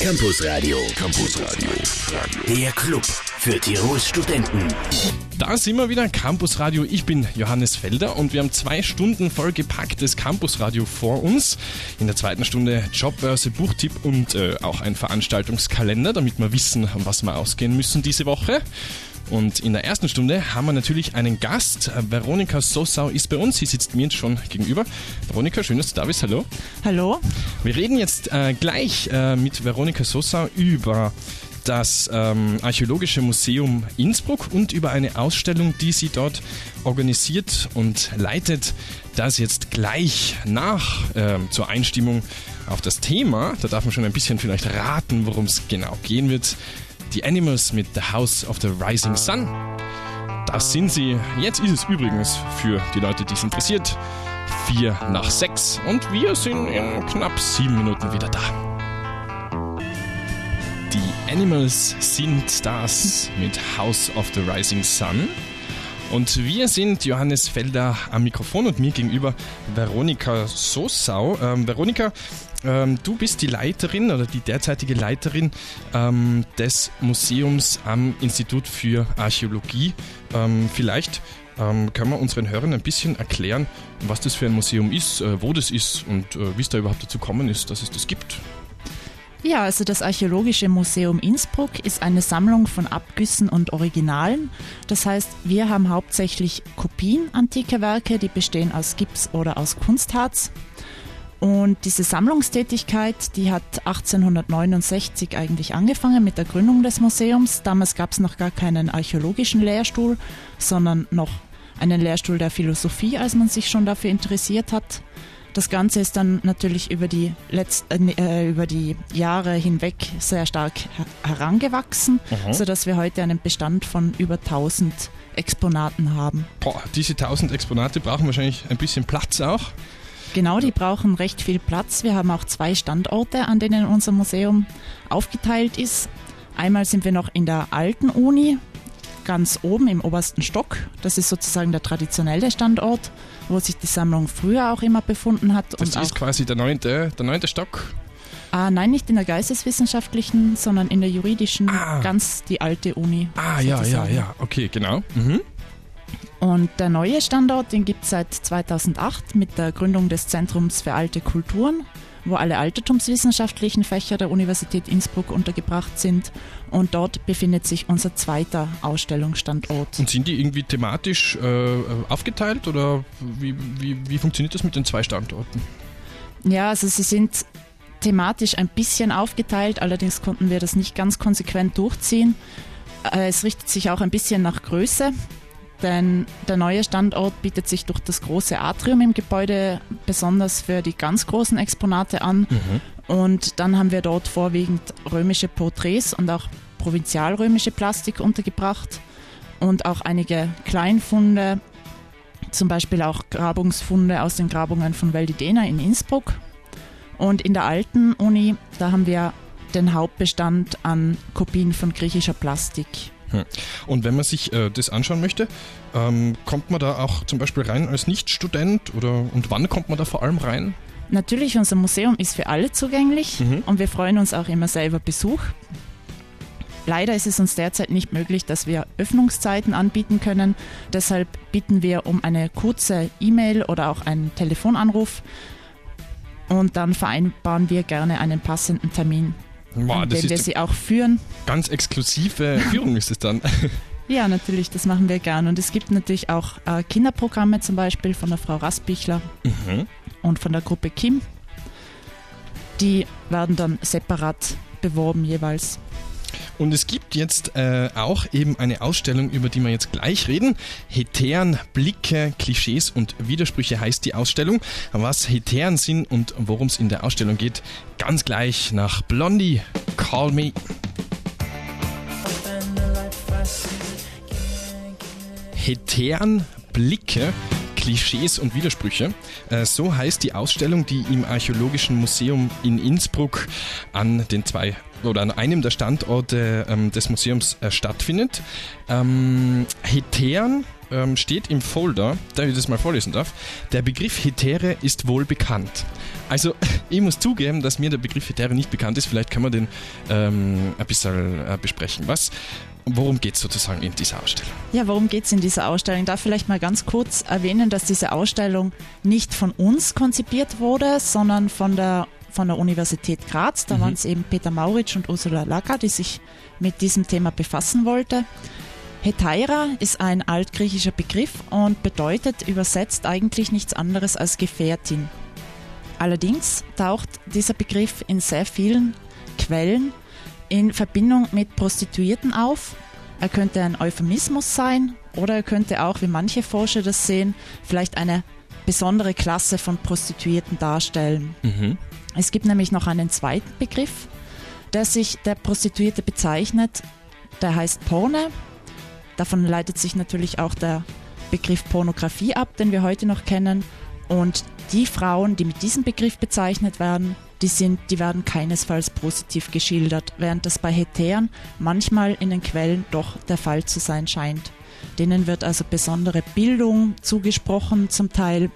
Campus Radio. Campus Radio. Der Club für Tirols Studenten. Da sind wir wieder, Campus Radio. Ich bin Johannes Felder und wir haben zwei Stunden vollgepacktes Campus Radio vor uns. In der zweiten Stunde Jobbörse, Buchtipp und äh, auch ein Veranstaltungskalender, damit wir wissen, was wir ausgehen müssen diese Woche. Und in der ersten Stunde haben wir natürlich einen Gast. Veronika Sossau ist bei uns. Sie sitzt mir schon gegenüber. Veronika, schön, dass du da bist. Hallo. Hallo. Wir reden jetzt äh, gleich äh, mit Veronika Sossau über das ähm, Archäologische Museum Innsbruck und über eine Ausstellung, die sie dort organisiert und leitet. Das jetzt gleich nach äh, zur Einstimmung auf das Thema. Da darf man schon ein bisschen vielleicht raten, worum es genau gehen wird. Die Animals mit The House of the Rising Sun. Das sind sie. Jetzt ist es übrigens für die Leute, die es interessiert. Vier nach sechs und wir sind in knapp sieben Minuten wieder da. Die Animals sind das mit House of the Rising Sun. Und wir sind Johannes Felder am Mikrofon und mir gegenüber Veronika Sossau. Ähm, Veronika, ähm, du bist die Leiterin oder die derzeitige Leiterin ähm, des Museums am Institut für Archäologie. Ähm, vielleicht ähm, können wir unseren Hörern ein bisschen erklären, was das für ein Museum ist, äh, wo das ist und äh, wie es da überhaupt dazu gekommen ist, dass es das gibt. Ja, also das Archäologische Museum Innsbruck ist eine Sammlung von Abgüssen und Originalen. Das heißt, wir haben hauptsächlich Kopien antiker Werke, die bestehen aus Gips oder aus Kunstharz. Und diese Sammlungstätigkeit, die hat 1869 eigentlich angefangen mit der Gründung des Museums. Damals gab es noch gar keinen archäologischen Lehrstuhl, sondern noch einen Lehrstuhl der Philosophie, als man sich schon dafür interessiert hat. Das Ganze ist dann natürlich über die, letzten, äh, über die Jahre hinweg sehr stark herangewachsen, mhm. sodass wir heute einen Bestand von über 1000 Exponaten haben. Boah, diese 1000 Exponate brauchen wahrscheinlich ein bisschen Platz auch. Genau, die brauchen recht viel Platz. Wir haben auch zwei Standorte, an denen unser Museum aufgeteilt ist. Einmal sind wir noch in der alten Uni, ganz oben im obersten Stock. Das ist sozusagen der traditionelle Standort, wo sich die Sammlung früher auch immer befunden hat. Das ist quasi der neunte, der neunte Stock? Ah, nein, nicht in der geisteswissenschaftlichen, sondern in der juridischen, ah. ganz die alte Uni. Ah, ja, ja, ja, okay, genau. Mhm. Und der neue Standort, den gibt es seit 2008 mit der Gründung des Zentrums für alte Kulturen, wo alle altertumswissenschaftlichen Fächer der Universität Innsbruck untergebracht sind. Und dort befindet sich unser zweiter Ausstellungsstandort. Und sind die irgendwie thematisch äh, aufgeteilt oder wie, wie, wie funktioniert das mit den zwei Standorten? Ja, also sie sind thematisch ein bisschen aufgeteilt, allerdings konnten wir das nicht ganz konsequent durchziehen. Äh, es richtet sich auch ein bisschen nach Größe denn der neue Standort bietet sich durch das große Atrium im Gebäude besonders für die ganz großen Exponate an. Mhm. Und dann haben wir dort vorwiegend römische Porträts und auch provinzialrömische Plastik untergebracht und auch einige Kleinfunde, zum Beispiel auch Grabungsfunde aus den Grabungen von Veldidena in Innsbruck. Und in der alten Uni, da haben wir den Hauptbestand an Kopien von griechischer Plastik. Hm. Und wenn man sich äh, das anschauen möchte, ähm, kommt man da auch zum Beispiel rein als Nichtstudent oder und wann kommt man da vor allem rein? Natürlich, unser Museum ist für alle zugänglich mhm. und wir freuen uns auch immer selber Besuch. Leider ist es uns derzeit nicht möglich, dass wir Öffnungszeiten anbieten können. Deshalb bitten wir um eine kurze E-Mail oder auch einen Telefonanruf und dann vereinbaren wir gerne einen passenden Termin Wow, das wir sie auch führen. Ganz exklusive Führung ist es dann. Ja, natürlich, das machen wir gern. Und es gibt natürlich auch äh, Kinderprogramme zum Beispiel von der Frau Rasbichler mhm. und von der Gruppe Kim. Die werden dann separat beworben jeweils. Und es gibt jetzt äh, auch eben eine Ausstellung, über die wir jetzt gleich reden. Hetären, Blicke, Klischees und Widersprüche heißt die Ausstellung. Was Hetären sind und worum es in der Ausstellung geht, ganz gleich nach Blondie. Call me. Hetären, Blicke, Klischees und Widersprüche. Äh, so heißt die Ausstellung, die im Archäologischen Museum in Innsbruck an den zwei oder an einem der Standorte ähm, des Museums äh, stattfindet. Ähm, Hetären ähm, steht im Folder, da ich das mal vorlesen darf, der Begriff Hetäre ist wohl bekannt. Also ich muss zugeben, dass mir der Begriff Hetäre nicht bekannt ist. Vielleicht können wir den ähm, ein bisschen äh, besprechen. Was, worum geht es sozusagen in dieser Ausstellung? Ja, worum geht es in dieser Ausstellung? Ich darf vielleicht mal ganz kurz erwähnen, dass diese Ausstellung nicht von uns konzipiert wurde, sondern von der von der Universität Graz. Da mhm. waren es eben Peter Mauritsch und Ursula Lacker, die sich mit diesem Thema befassen wollte. Hetaira ist ein altgriechischer Begriff und bedeutet übersetzt eigentlich nichts anderes als Gefährtin. Allerdings taucht dieser Begriff in sehr vielen Quellen in Verbindung mit Prostituierten auf. Er könnte ein Euphemismus sein oder er könnte auch, wie manche Forscher das sehen, vielleicht eine besondere Klasse von Prostituierten darstellen. Mhm. Es gibt nämlich noch einen zweiten Begriff, der sich der Prostituierte bezeichnet, der heißt Porne. Davon leitet sich natürlich auch der Begriff Pornografie ab, den wir heute noch kennen. Und die Frauen, die mit diesem Begriff bezeichnet werden, die, sind, die werden keinesfalls positiv geschildert, während das bei Hetären manchmal in den Quellen doch der Fall zu sein scheint. Denen wird also besondere Bildung zugesprochen zum Teil.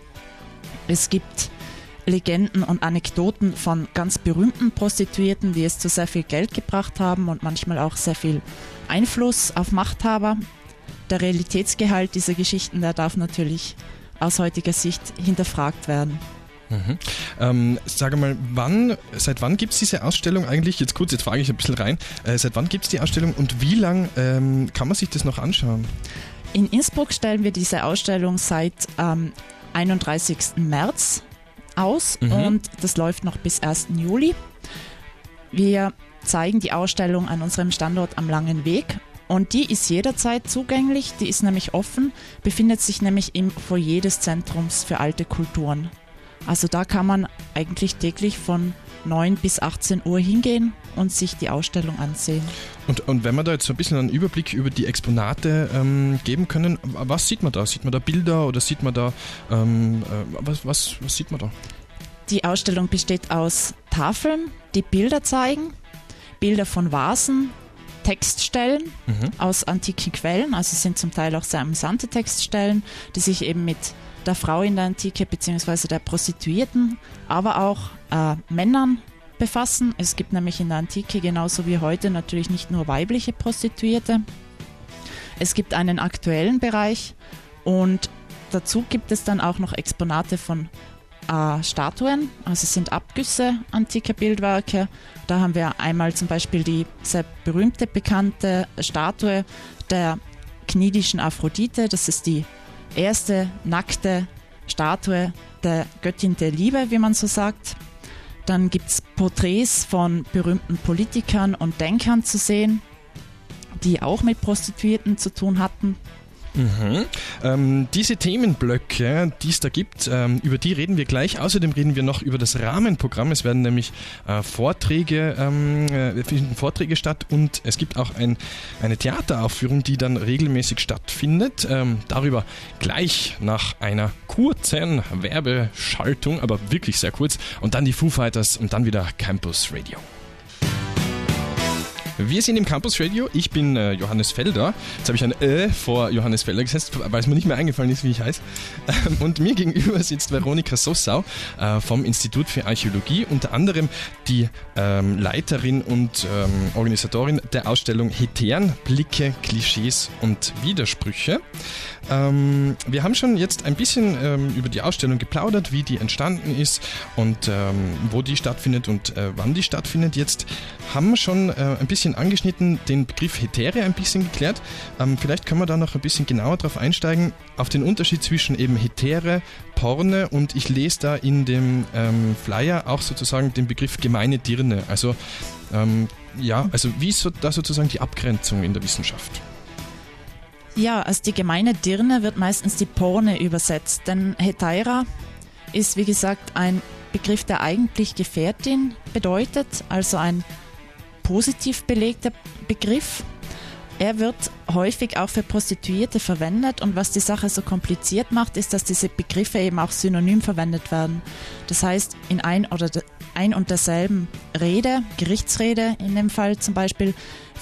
Es gibt Legenden und Anekdoten von ganz berühmten Prostituierten, die es zu sehr viel Geld gebracht haben und manchmal auch sehr viel Einfluss auf Machthaber. Der Realitätsgehalt dieser Geschichten, der darf natürlich aus heutiger Sicht hinterfragt werden. Mhm. Ähm, sage mal, wann, seit wann gibt es diese Ausstellung eigentlich? Jetzt kurz, jetzt frage ich ein bisschen rein. Äh, seit wann gibt es die Ausstellung und wie lang ähm, kann man sich das noch anschauen? In Innsbruck stellen wir diese Ausstellung seit ähm, 31. März aus mhm. und das läuft noch bis 1. Juli. Wir zeigen die Ausstellung an unserem Standort am Langen Weg und die ist jederzeit zugänglich, die ist nämlich offen, befindet sich nämlich im Foyer des Zentrums für alte Kulturen. Also da kann man eigentlich täglich von 9 bis 18 Uhr hingehen und sich die Ausstellung ansehen. Und, und wenn wir da jetzt so ein bisschen einen Überblick über die Exponate ähm, geben können, was sieht man da? Sieht man da Bilder oder sieht man da, ähm, äh, was, was, was sieht man da? Die Ausstellung besteht aus Tafeln, die Bilder zeigen, Bilder von Vasen, Textstellen mhm. aus antiken Quellen, also sind zum Teil auch sehr amüsante Textstellen, die sich eben mit der Frau in der Antike bzw. der Prostituierten, aber auch äh, Männern befassen. Es gibt nämlich in der Antike genauso wie heute natürlich nicht nur weibliche Prostituierte. Es gibt einen aktuellen Bereich und dazu gibt es dann auch noch Exponate von äh, Statuen, also es sind Abgüsse antiker Bildwerke. Da haben wir einmal zum Beispiel die sehr berühmte, bekannte Statue der knidischen Aphrodite. Das ist die erste nackte Statue der Göttin der Liebe, wie man so sagt. Dann gibt es Porträts von berühmten Politikern und Denkern zu sehen, die auch mit Prostituierten zu tun hatten. Mhm. Ähm, diese Themenblöcke, die es da gibt, ähm, über die reden wir gleich. Außerdem reden wir noch über das Rahmenprogramm. Es werden nämlich äh, Vorträge, ähm, äh, finden Vorträge statt und es gibt auch ein, eine Theateraufführung, die dann regelmäßig stattfindet. Ähm, darüber gleich nach einer kurzen Werbeschaltung, aber wirklich sehr kurz. Und dann die Foo Fighters und dann wieder Campus Radio. Wir sind im Campus Radio. Ich bin äh, Johannes Felder. Jetzt habe ich ein Ö vor Johannes Felder gesetzt, weil es mir nicht mehr eingefallen ist, wie ich heiße. Ähm, und mir gegenüber sitzt Veronika Sossau äh, vom Institut für Archäologie, unter anderem die ähm, Leiterin und ähm, Organisatorin der Ausstellung Hetären, Blicke, Klischees und Widersprüche. Ähm, wir haben schon jetzt ein bisschen ähm, über die Ausstellung geplaudert, wie die entstanden ist und ähm, wo die stattfindet und äh, wann die stattfindet. Jetzt haben wir schon äh, ein bisschen angeschnitten, den Begriff Hetäre ein bisschen geklärt. Ähm, vielleicht können wir da noch ein bisschen genauer drauf einsteigen, auf den Unterschied zwischen eben Hetäre, Porne und ich lese da in dem ähm, Flyer auch sozusagen den Begriff gemeine Dirne. Also ähm, ja, also wie ist so, da sozusagen die Abgrenzung in der Wissenschaft? Ja, als die gemeine Dirne wird meistens die Porne übersetzt, denn Hetaira ist wie gesagt ein Begriff, der eigentlich Gefährtin bedeutet, also ein positiv belegter Begriff. Er wird häufig auch für Prostituierte verwendet und was die Sache so kompliziert macht, ist, dass diese Begriffe eben auch synonym verwendet werden. Das heißt, in ein oder ein und derselben Rede, Gerichtsrede in dem Fall zum Beispiel,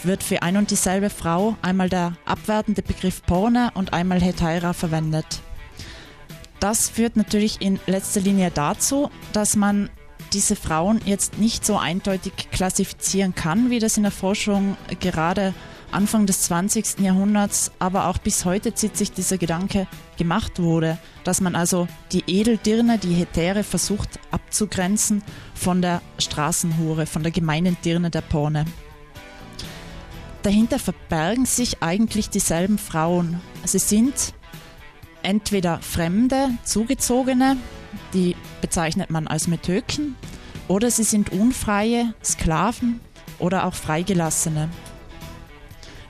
wird für ein und dieselbe Frau einmal der abwertende Begriff Porne und einmal Hetaira verwendet. Das führt natürlich in letzter Linie dazu, dass man diese Frauen jetzt nicht so eindeutig klassifizieren kann, wie das in der Forschung gerade Anfang des 20. Jahrhunderts, aber auch bis heute zieht sich dieser Gedanke gemacht wurde, dass man also die Edeldirne, die Hetäre versucht abzugrenzen von der Straßenhure, von der gemeinen Dirne der Porne. Dahinter verbergen sich eigentlich dieselben Frauen. Sie sind entweder Fremde, Zugezogene, die bezeichnet man als Metöken, oder sie sind unfreie Sklaven oder auch Freigelassene.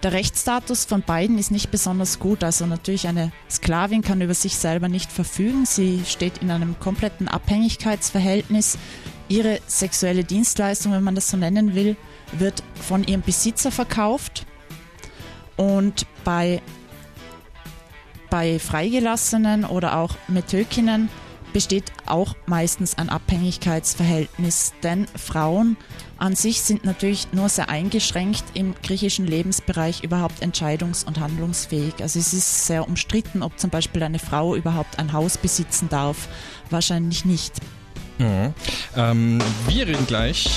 Der Rechtsstatus von beiden ist nicht besonders gut. Also natürlich eine Sklavin kann über sich selber nicht verfügen. Sie steht in einem kompletten Abhängigkeitsverhältnis. Ihre sexuelle Dienstleistung, wenn man das so nennen will, wird von ihrem Besitzer verkauft. Und bei, bei Freigelassenen oder auch Metökinnen besteht auch meistens ein Abhängigkeitsverhältnis, denn Frauen an sich sind natürlich nur sehr eingeschränkt im griechischen Lebensbereich überhaupt entscheidungs- und handlungsfähig. Also es ist sehr umstritten, ob zum Beispiel eine Frau überhaupt ein Haus besitzen darf. Wahrscheinlich nicht. Mhm. Ähm, wir reden gleich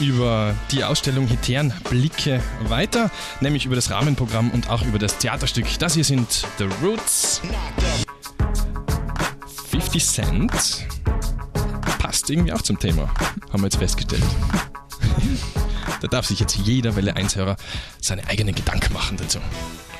über die Ausstellung Hetären Blicke weiter, nämlich über das Rahmenprogramm und auch über das Theaterstück. Das hier sind The Roots. 50 Cent passt irgendwie auch zum Thema, haben wir jetzt festgestellt. Da darf sich jetzt jeder Welle 1-Hörer seine eigenen Gedanken machen dazu.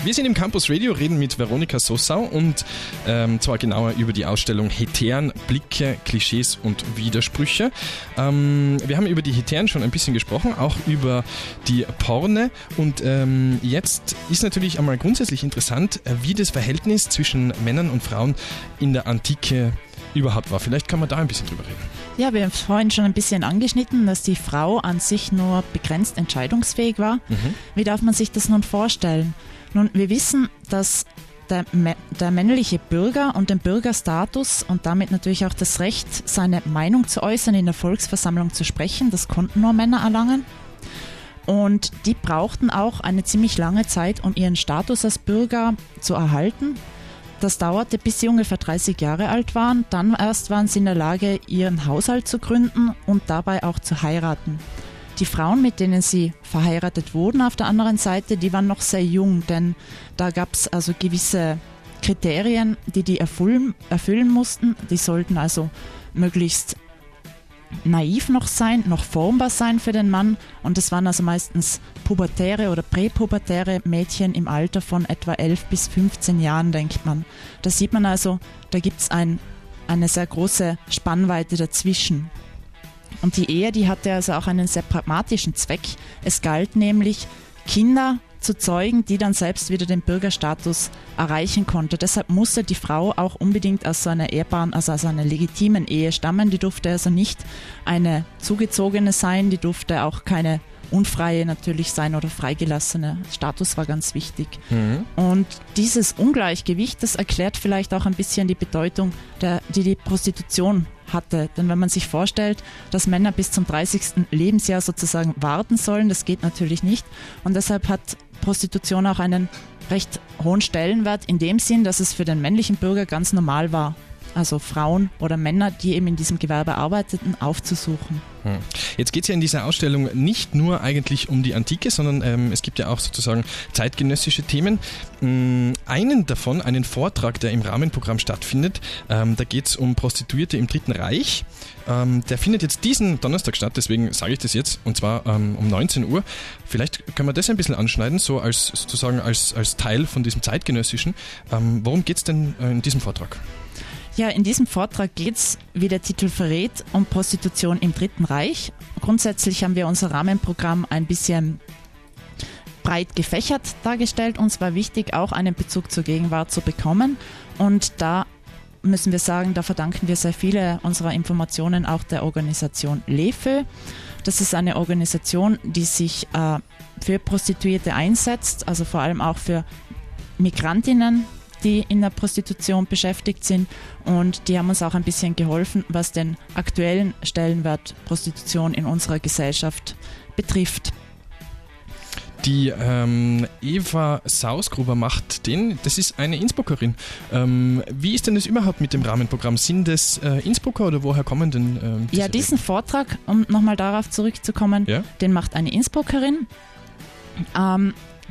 Wir sind im Campus Radio, reden mit Veronika Sossau und ähm, zwar genauer über die Ausstellung Hetären, Blicke, Klischees und Widersprüche. Ähm, wir haben über die Hetären schon ein bisschen gesprochen, auch über die Porne und ähm, jetzt ist natürlich einmal grundsätzlich interessant, äh, wie das Verhältnis zwischen Männern und Frauen in der Antike überhaupt war. Vielleicht kann man da ein bisschen drüber reden. Ja, wir haben vorhin schon ein bisschen angeschnitten, dass die Frau an sich nur begrenzt entscheidungsfähig war. Mhm. Wie darf man sich das nun vorstellen? Nun, wir wissen, dass der, der, männliche Bürger und den Bürgerstatus und damit natürlich auch das Recht, seine Meinung zu äußern, in der Volksversammlung zu sprechen, das konnten nur Männer erlangen. Und die brauchten auch eine ziemlich lange Zeit, um ihren Status als Bürger zu erhalten. Das dauerte, bis sie ungefähr 30 Jahre alt waren. Dann erst waren sie in der Lage, ihren Haushalt zu gründen und dabei auch zu heiraten. Die Frauen, mit denen sie verheiratet wurden, auf der anderen Seite, die waren noch sehr jung, denn da gab es also gewisse Kriterien, die die erfüllen, erfüllen mussten. Die sollten also möglichst naiv noch sein, noch formbar sein für den Mann. Und das waren also meistens pubertäre oder präpubertäre Mädchen im Alter von etwa 11 bis 15 Jahren, denkt man. Da sieht man also, da gibt es ein, eine sehr große Spannweite dazwischen. Und die Ehe, die hatte also auch einen sehr pragmatischen Zweck. Es galt nämlich, Kinder zu zeugen, die dann selbst wieder den Bürgerstatus erreichen konnte. Deshalb musste die Frau auch unbedingt aus so einer ehrbaren, also aus einer legitimen Ehe stammen. Die durfte also nicht eine zugezogene sein, die durfte auch keine unfreie natürlich sein oder freigelassene. Status war ganz wichtig. Mhm. Und dieses Ungleichgewicht, das erklärt vielleicht auch ein bisschen die Bedeutung, der, die die Prostitution hatte. Denn wenn man sich vorstellt, dass Männer bis zum 30. Lebensjahr sozusagen warten sollen, das geht natürlich nicht. Und deshalb hat Prostitution auch einen recht hohen Stellenwert in dem Sinn, dass es für den männlichen Bürger ganz normal war, also Frauen oder Männer, die eben in diesem Gewerbe arbeiteten, aufzusuchen. Hm. Jetzt geht es ja in dieser Ausstellung nicht nur eigentlich um die Antike, sondern ähm, es gibt ja auch sozusagen zeitgenössische Themen. Ähm, einen davon, einen Vortrag, der im Rahmenprogramm stattfindet, ähm, da geht es um Prostituierte im Dritten Reich. Ähm, der findet jetzt diesen Donnerstag statt, deswegen sage ich das jetzt, und zwar ähm, um 19 Uhr. Vielleicht können wir das ein bisschen anschneiden, so als sozusagen als, als Teil von diesem zeitgenössischen. Ähm, worum geht es denn äh, in diesem Vortrag? Ja, in diesem Vortrag geht es, wie der Titel verrät, um Prostitution im Dritten Reich. Grundsätzlich haben wir unser Rahmenprogramm ein bisschen breit gefächert dargestellt. Uns war wichtig, auch einen Bezug zur Gegenwart zu bekommen. Und da müssen wir sagen, da verdanken wir sehr viele unserer Informationen auch der Organisation LEFÖ. Das ist eine Organisation, die sich äh, für Prostituierte einsetzt, also vor allem auch für Migrantinnen die in der Prostitution beschäftigt sind und die haben uns auch ein bisschen geholfen, was den aktuellen Stellenwert Prostitution in unserer Gesellschaft betrifft. Die ähm, Eva Sausgruber macht den, das ist eine Innsbruckerin. Ähm, wie ist denn das überhaupt mit dem Rahmenprogramm? Sind das äh, Innsbrucker oder woher kommen denn ähm, Ja, diesen Vortrag, um nochmal darauf zurückzukommen, ja? den macht eine Innsbruckerin.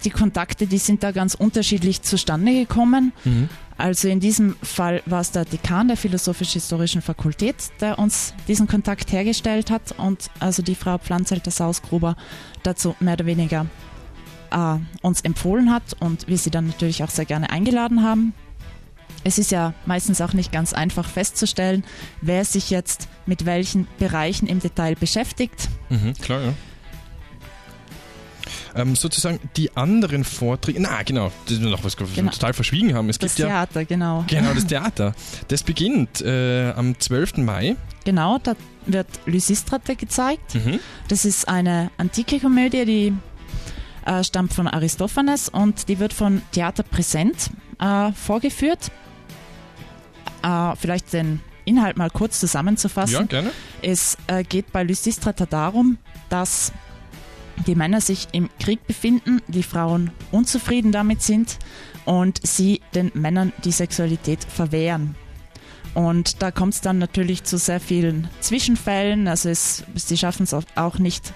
Die Kontakte, die sind da ganz unterschiedlich zustande gekommen. Mhm. Also in diesem Fall war es der Dekan der Philosophisch-Historischen Fakultät, der uns diesen Kontakt hergestellt hat und also die Frau Pflanzelter Sausgruber dazu mehr oder weniger äh, uns empfohlen hat und wir sie dann natürlich auch sehr gerne eingeladen haben. Es ist ja meistens auch nicht ganz einfach festzustellen, wer sich jetzt mit welchen Bereichen im Detail beschäftigt. Mhm, klar, ja. Ähm, sozusagen die anderen Vorträge, na genau, das wir noch was genau. total verschwiegen haben. Es das gibt Theater, ja, genau. Genau, das Theater. Das beginnt äh, am 12. Mai. Genau, da wird Lysistrate gezeigt. Mhm. Das ist eine antike Komödie, die äh, stammt von Aristophanes und die wird von Theater Präsent äh, vorgeführt. Äh, vielleicht den Inhalt mal kurz zusammenzufassen. Ja, gerne. Es äh, geht bei Lysistrata darum, dass die Männer sich im Krieg befinden, die Frauen unzufrieden damit sind und sie den Männern die Sexualität verwehren. Und da kommt es dann natürlich zu sehr vielen Zwischenfällen. Also es, sie schaffen es auch nicht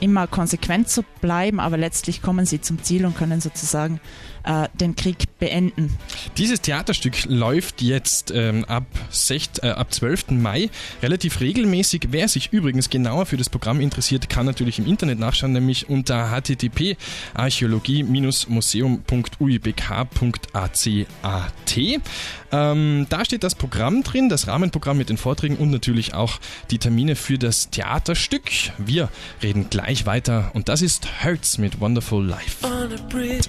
immer konsequent zu bleiben, aber letztlich kommen sie zum Ziel und können sozusagen äh, den Krieg beenden. Dieses Theaterstück läuft jetzt ähm, ab, 6, äh, ab 12. Mai relativ regelmäßig. Wer sich übrigens genauer für das Programm interessiert, kann natürlich im Internet nachschauen, nämlich unter http archäologie-museum.uibk.acat. Ähm, da steht das Programm drin, das Rahmenprogramm mit den Vorträgen und natürlich auch die Termine für das Theaterstück. Wir reden gleich weiter und das ist Hurts mit Wonderful Life.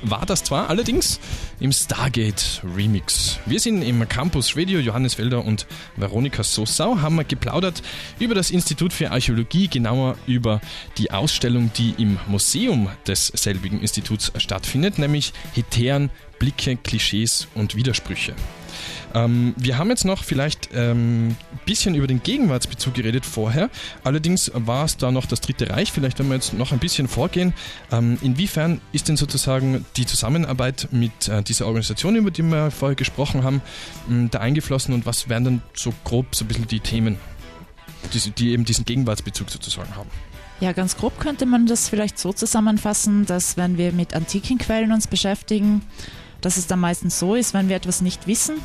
War das zwar alle allerdings im Stargate Remix. Wir sind im Campus Radio Johannes Felder und Veronika Sossau, haben geplaudert über das Institut für Archäologie, genauer über die Ausstellung, die im Museum des selbigen Instituts stattfindet, nämlich Hetären, Blicke, Klischees und Widersprüche. Ähm, wir haben jetzt noch vielleicht ein ähm, bisschen über den Gegenwartsbezug geredet vorher. Allerdings war es da noch das Dritte Reich. Vielleicht, wenn wir jetzt noch ein bisschen vorgehen, ähm, inwiefern ist denn sozusagen die Zusammenarbeit mit äh, dieser Organisation, über die wir vorher gesprochen haben, ähm, da eingeflossen und was wären dann so grob so ein bisschen die Themen, die, die eben diesen Gegenwartsbezug sozusagen haben? Ja, ganz grob könnte man das vielleicht so zusammenfassen, dass wenn wir mit antiken Quellen uns beschäftigen, dass es dann meistens so ist, wenn wir etwas nicht wissen,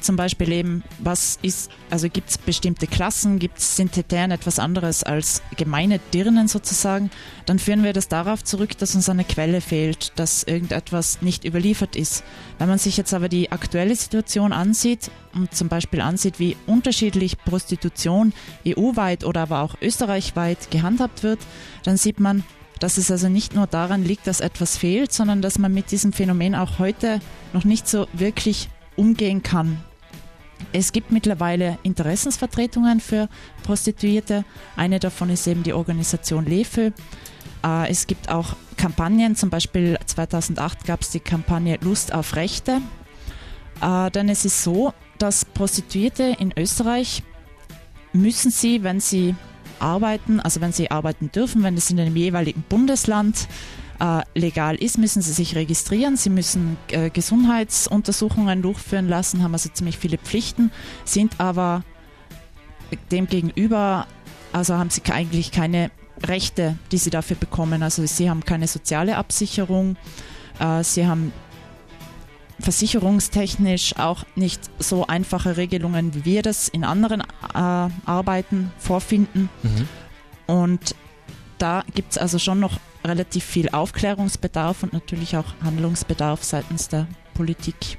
zum Beispiel eben, was ist, also gibt es bestimmte Klassen, gibt es Synthetären etwas anderes als gemeine Dirnen sozusagen, dann führen wir das darauf zurück, dass uns eine Quelle fehlt, dass irgendetwas nicht überliefert ist. Wenn man sich jetzt aber die aktuelle Situation ansieht und zum Beispiel ansieht, wie unterschiedlich Prostitution EU-weit oder aber auch österreichweit gehandhabt wird, dann sieht man, dass es also nicht nur daran liegt, dass etwas fehlt, sondern dass man mit diesem Phänomen auch heute noch nicht so wirklich umgehen kann. Es gibt mittlerweile Interessensvertretungen für Prostituierte. Eine davon ist eben die Organisation LEFÖ. Äh, es gibt auch Kampagnen, zum Beispiel 2008 gab es die Kampagne Lust auf Rechte. Äh, denn es ist so, dass Prostituierte in Österreich müssen sie, wenn sie arbeiten, also wenn sie arbeiten dürfen, wenn es in dem jeweiligen Bundesland äh, legal ist, müssen sie sich registrieren, sie müssen äh, Gesundheitsuntersuchungen durchführen lassen, haben also ziemlich viele Pflichten, sind aber demgegenüber, also haben sie eigentlich keine Rechte, die sie dafür bekommen. Also sie haben keine soziale Absicherung, äh, sie haben versicherungstechnisch auch nicht so einfache Regelungen, wie wir das in anderen äh, Arbeiten vorfinden. Mhm. Und da gibt es also schon noch relativ viel Aufklärungsbedarf und natürlich auch Handlungsbedarf seitens der Politik.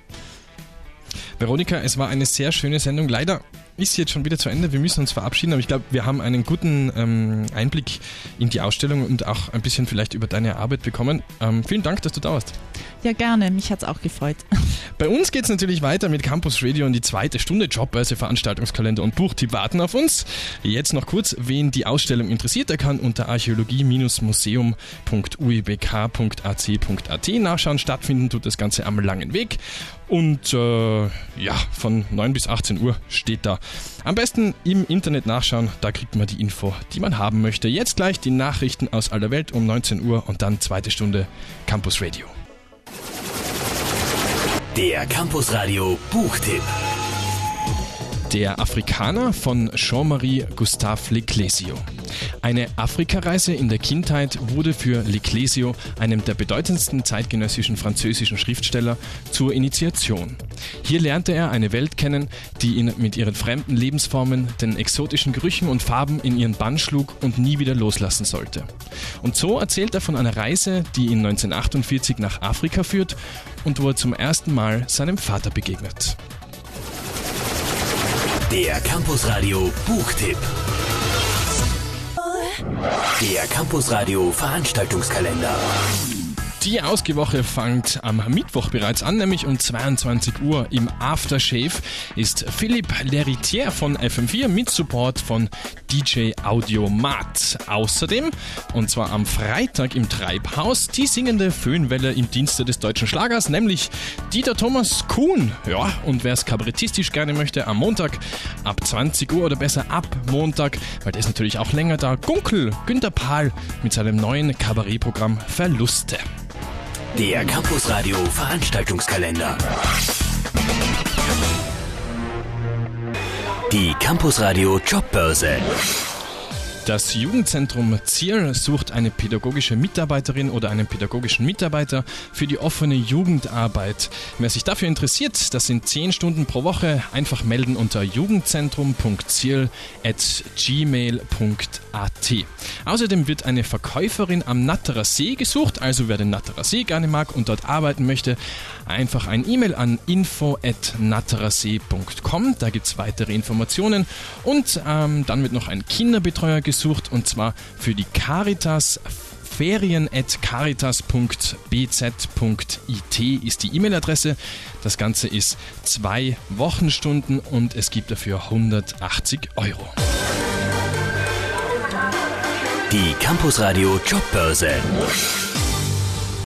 Veronika, es war eine sehr schöne Sendung. Leider ist sie jetzt schon wieder zu Ende. Wir müssen uns verabschieden, aber ich glaube, wir haben einen guten ähm, Einblick in die Ausstellung und auch ein bisschen vielleicht über deine Arbeit bekommen. Ähm, vielen Dank, dass du da warst. Ja, gerne. Mich hat es auch gefreut. Bei uns geht es natürlich weiter mit Campus Radio und die zweite Stunde Jobbörse, Veranstaltungskalender und Buchtipp warten auf uns. Jetzt noch kurz, wen die Ausstellung interessiert, der kann unter archäologie-museum.uibk.ac.at nachschauen. Stattfinden tut das Ganze am langen Weg. Und äh, ja, von 9 bis 18 Uhr steht da. Am besten im Internet nachschauen, da kriegt man die Info, die man haben möchte. Jetzt gleich die Nachrichten aus aller Welt um 19 Uhr und dann zweite Stunde Campus Radio. Der Campus Radio Buchtipp. Der Afrikaner von Jean-Marie Gustave Leclésio. Eine Afrikareise in der Kindheit wurde für Leclésio, einem der bedeutendsten zeitgenössischen französischen Schriftsteller, zur Initiation. Hier lernte er eine Welt kennen, die ihn mit ihren fremden Lebensformen, den exotischen Gerüchen und Farben in ihren Bann schlug und nie wieder loslassen sollte. Und so erzählt er von einer Reise, die ihn 1948 nach Afrika führt und wo er zum ersten Mal seinem Vater begegnet. Der Campus Radio Buchtipp. Der Campus Radio Veranstaltungskalender. Die Ausgewoche fängt am Mittwoch bereits an, nämlich um 22 Uhr. Im Aftershave ist Philipp Leritier von FM4 mit Support von DJ Audiomat. Außerdem, und zwar am Freitag im Treibhaus, die singende Föhnwelle im Dienste des deutschen Schlagers, nämlich Dieter Thomas Kuhn. Ja, und wer es kabarettistisch gerne möchte, am Montag ab 20 Uhr oder besser ab Montag, weil der ist natürlich auch länger da, Gunkel Günter Pahl mit seinem neuen Kabarettprogramm Verluste. Der Campus Radio Veranstaltungskalender. Die Campus Radio Jobbörse. Das Jugendzentrum Ziel sucht eine pädagogische Mitarbeiterin oder einen pädagogischen Mitarbeiter für die offene Jugendarbeit. Wer sich dafür interessiert, das sind 10 Stunden pro Woche, einfach melden unter jugendzentrum.ziel.gmail.at. Außerdem wird eine Verkäuferin am Natterer See gesucht, also wer den Natterer See gerne mag und dort arbeiten möchte, einfach ein E-Mail an info.natterersee.com, da gibt es weitere Informationen. Und ähm, dann wird noch ein Kinderbetreuer gesucht gesucht und zwar für die Caritas ferien.caritas.bz.it ist die E-Mail-Adresse. Das Ganze ist zwei Wochenstunden und es gibt dafür 180 Euro. Die Campus Radio Jobbörse.